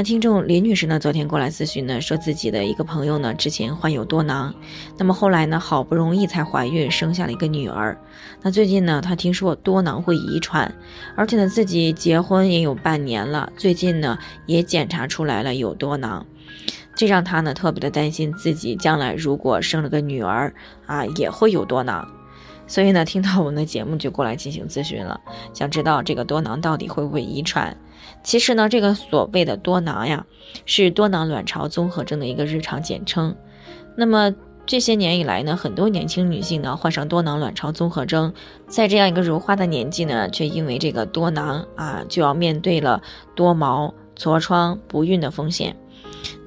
那听众林女士呢，昨天过来咨询呢，说自己的一个朋友呢，之前患有多囊，那么后来呢，好不容易才怀孕生下了一个女儿。那最近呢，她听说多囊会遗传，而且呢，自己结婚也有半年了，最近呢，也检查出来了有多囊，这让她呢特别的担心自己将来如果生了个女儿啊，也会有多囊。所以呢，听到我们的节目就过来进行咨询了，想知道这个多囊到底会不会遗传？其实呢，这个所谓的多囊呀，是多囊卵巢综合征的一个日常简称。那么这些年以来呢，很多年轻女性呢患上多囊卵巢综合征，在这样一个如花的年纪呢，却因为这个多囊啊，就要面对了多毛、痤疮、不孕的风险。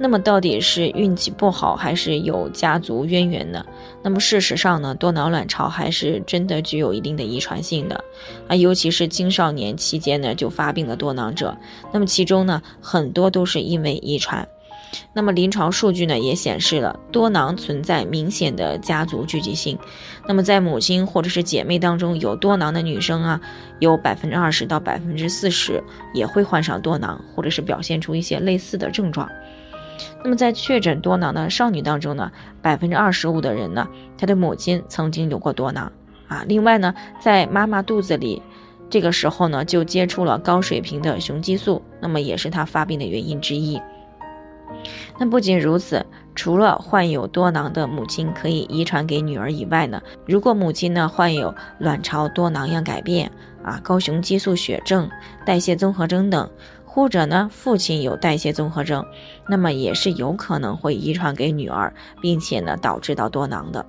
那么到底是运气不好，还是有家族渊源呢？那么事实上呢，多囊卵巢还是真的具有一定的遗传性的啊，尤其是青少年期间呢就发病的多囊者，那么其中呢很多都是因为遗传。那么临床数据呢也显示了多囊存在明显的家族聚集性。那么在母亲或者是姐妹当中有多囊的女生啊，有百分之二十到百分之四十也会患上多囊，或者是表现出一些类似的症状。那么在确诊多囊的少女当中呢，百分之二十五的人呢，她的母亲曾经有过多囊啊。另外呢，在妈妈肚子里，这个时候呢就接触了高水平的雄激素，那么也是她发病的原因之一。那不仅如此，除了患有多囊的母亲可以遗传给女儿以外呢，如果母亲呢患有卵巢多囊样改变啊、高雄激素血症、代谢综合征等。或者呢，父亲有代谢综合征，那么也是有可能会遗传给女儿，并且呢导致到多囊的。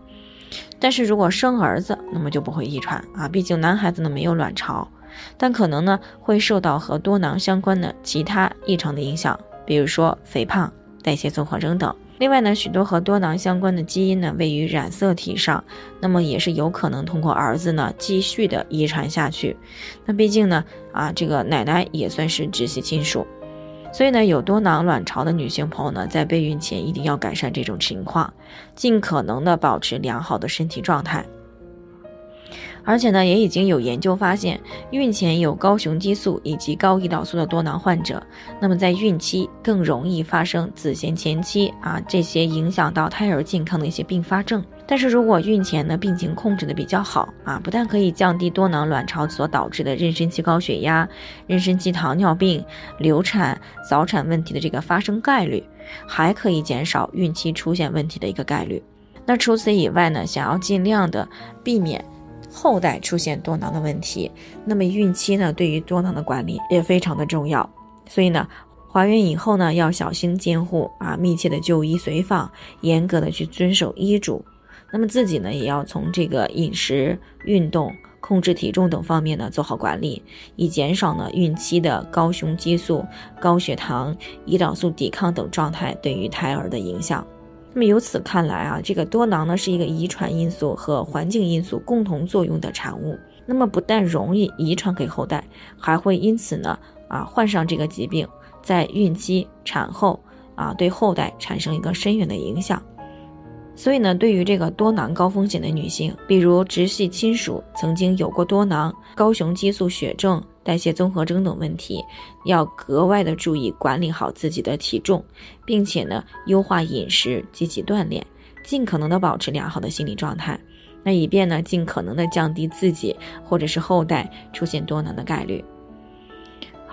但是如果生儿子，那么就不会遗传啊，毕竟男孩子呢没有卵巢，但可能呢会受到和多囊相关的其他异常的影响，比如说肥胖、代谢综合征等。另外呢，许多和多囊相关的基因呢位于染色体上，那么也是有可能通过儿子呢继续的遗传下去。那毕竟呢，啊，这个奶奶也算是直系亲属，所以呢，有多囊卵巢的女性朋友呢，在备孕前一定要改善这种情况，尽可能的保持良好的身体状态。而且呢，也已经有研究发现，孕前有高雄激素以及高胰岛素的多囊患者，那么在孕期更容易发生子痫前期啊这些影响到胎儿健康的一些并发症。但是如果孕前呢病情控制的比较好啊，不但可以降低多囊卵巢所导致的妊娠期高血压、妊娠期糖尿病、流产、早产问题的这个发生概率，还可以减少孕期出现问题的一个概率。那除此以外呢，想要尽量的避免。后代出现多囊的问题，那么孕期呢，对于多囊的管理也非常的重要。所以呢，怀孕以后呢，要小心监护啊，密切的就医随访，严格的去遵守医嘱。那么自己呢，也要从这个饮食、运动、控制体重等方面呢做好管理，以减少呢孕期的高雄激素、高血糖、胰岛素抵抗等状态对于胎儿的影响。那么由此看来啊，这个多囊呢是一个遗传因素和环境因素共同作用的产物。那么不但容易遗传给后代，还会因此呢啊患上这个疾病，在孕期、产后啊对后代产生一个深远的影响。所以呢，对于这个多囊高风险的女性，比如直系亲属曾经有过多囊、高雄激素血症、代谢综合征等问题，要格外的注意管理好自己的体重，并且呢，优化饮食、积极锻炼，尽可能的保持良好的心理状态，那以便呢，尽可能的降低自己或者是后代出现多囊的概率。